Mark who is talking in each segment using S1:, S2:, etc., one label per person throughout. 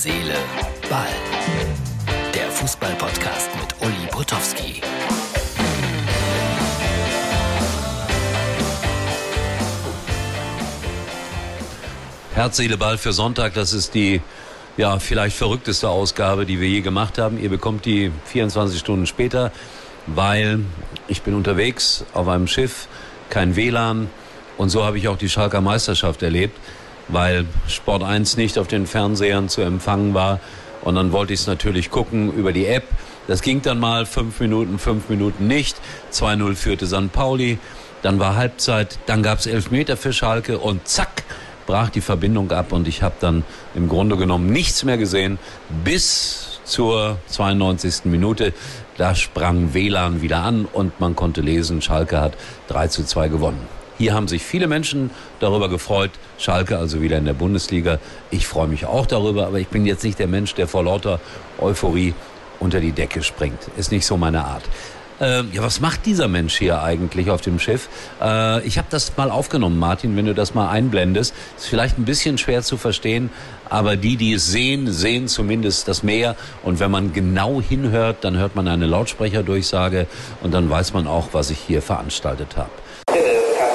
S1: Seele, Ball. Der Fußball-Podcast mit Uli Potowski.
S2: Herz, Seele, Ball für Sonntag, das ist die ja, vielleicht verrückteste Ausgabe, die wir je gemacht haben. Ihr bekommt die 24 Stunden später, weil ich bin unterwegs auf einem Schiff, kein WLAN und so habe ich auch die Schalker Meisterschaft erlebt, weil Sport 1 nicht auf den Fernsehern zu empfangen war und dann wollte ich es natürlich gucken über die App. Das ging dann mal fünf Minuten, fünf Minuten nicht. 2-0 führte St. Pauli. Dann war Halbzeit, dann gab es Elfmeter für Schalke und zack, brach die Verbindung ab und ich habe dann im Grunde genommen nichts mehr gesehen bis zur 92. Minute. Da sprang WLAN wieder an und man konnte lesen, Schalke hat 3 zu 2 gewonnen. Hier haben sich viele Menschen darüber gefreut. Schalke also wieder in der Bundesliga. Ich freue mich auch darüber, aber ich bin jetzt nicht der Mensch, der vor lauter Euphorie unter die Decke springt. Ist nicht so meine Art. Äh, ja, was macht dieser Mensch hier eigentlich auf dem Schiff? Äh, ich habe das mal aufgenommen, Martin, wenn du das mal einblendest. Ist vielleicht ein bisschen schwer zu verstehen, aber die, die es sehen, sehen zumindest das Meer. Und wenn man genau hinhört, dann hört man eine Lautsprecherdurchsage und dann weiß man auch, was ich hier veranstaltet habe.
S3: Der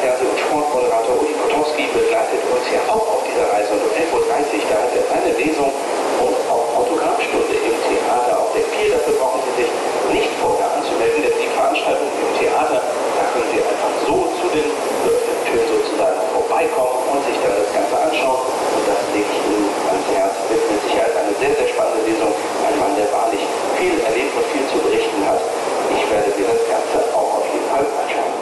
S3: Fernseh- und Sportmoderator Uli Potowski begleitet uns ja auch auf dieser Reise. Und um 11.30 Uhr, da hat er seine Lesung und auch Autogrammstunde im Theater auf der Pier. Dafür brauchen Sie sich nicht vorher anzumelden, denn die Veranstaltung im Theater, da können Sie einfach so zu den Türen sozusagen vorbeikommen und sich dann das Ganze anschauen. Und das lege ich Ihnen ans Herz. Wird mit Sicherheit eine sehr, sehr spannende Lesung. Ein Mann, der wahrlich viel erlebt und viel zu berichten hat. Ich werde mir das Ganze auch auf jeden Fall anschauen.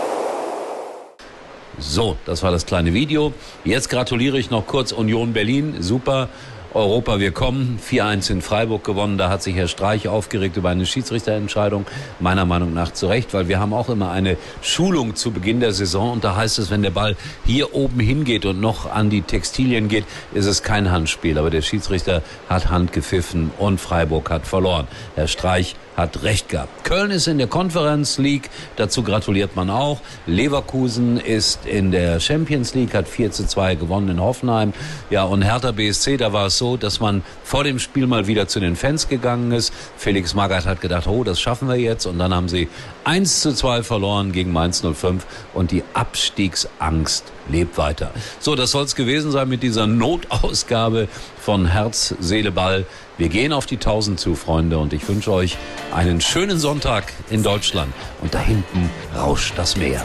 S2: So, das war das kleine Video. Jetzt gratuliere ich noch kurz Union Berlin. Super. Europa, wir kommen. 4-1 in Freiburg gewonnen. Da hat sich Herr Streich aufgeregt über eine Schiedsrichterentscheidung. Meiner Meinung nach zu Recht, weil wir haben auch immer eine Schulung zu Beginn der Saison. Und da heißt es, wenn der Ball hier oben hingeht und noch an die Textilien geht, ist es kein Handspiel. Aber der Schiedsrichter hat Hand gepfiffen und Freiburg hat verloren. Herr Streich hat recht gehabt. Köln ist in der Conference League, dazu gratuliert man auch. Leverkusen ist in der Champions League, hat 4 zu 2 gewonnen in Hoffenheim. Ja, und Hertha BSC, da war es so, dass man vor dem Spiel mal wieder zu den Fans gegangen ist. Felix Magath hat gedacht, oh, das schaffen wir jetzt. Und dann haben sie 1 zu 2 verloren gegen Mainz 05 und die Abstiegsangst lebt weiter. So, das soll es gewesen sein mit dieser Notausgabe von Herz, Seele, Ball. Wir gehen auf die 1000 zu, Freunde, und ich wünsche euch einen schönen Sonntag in Deutschland. Und da hinten rauscht das Meer.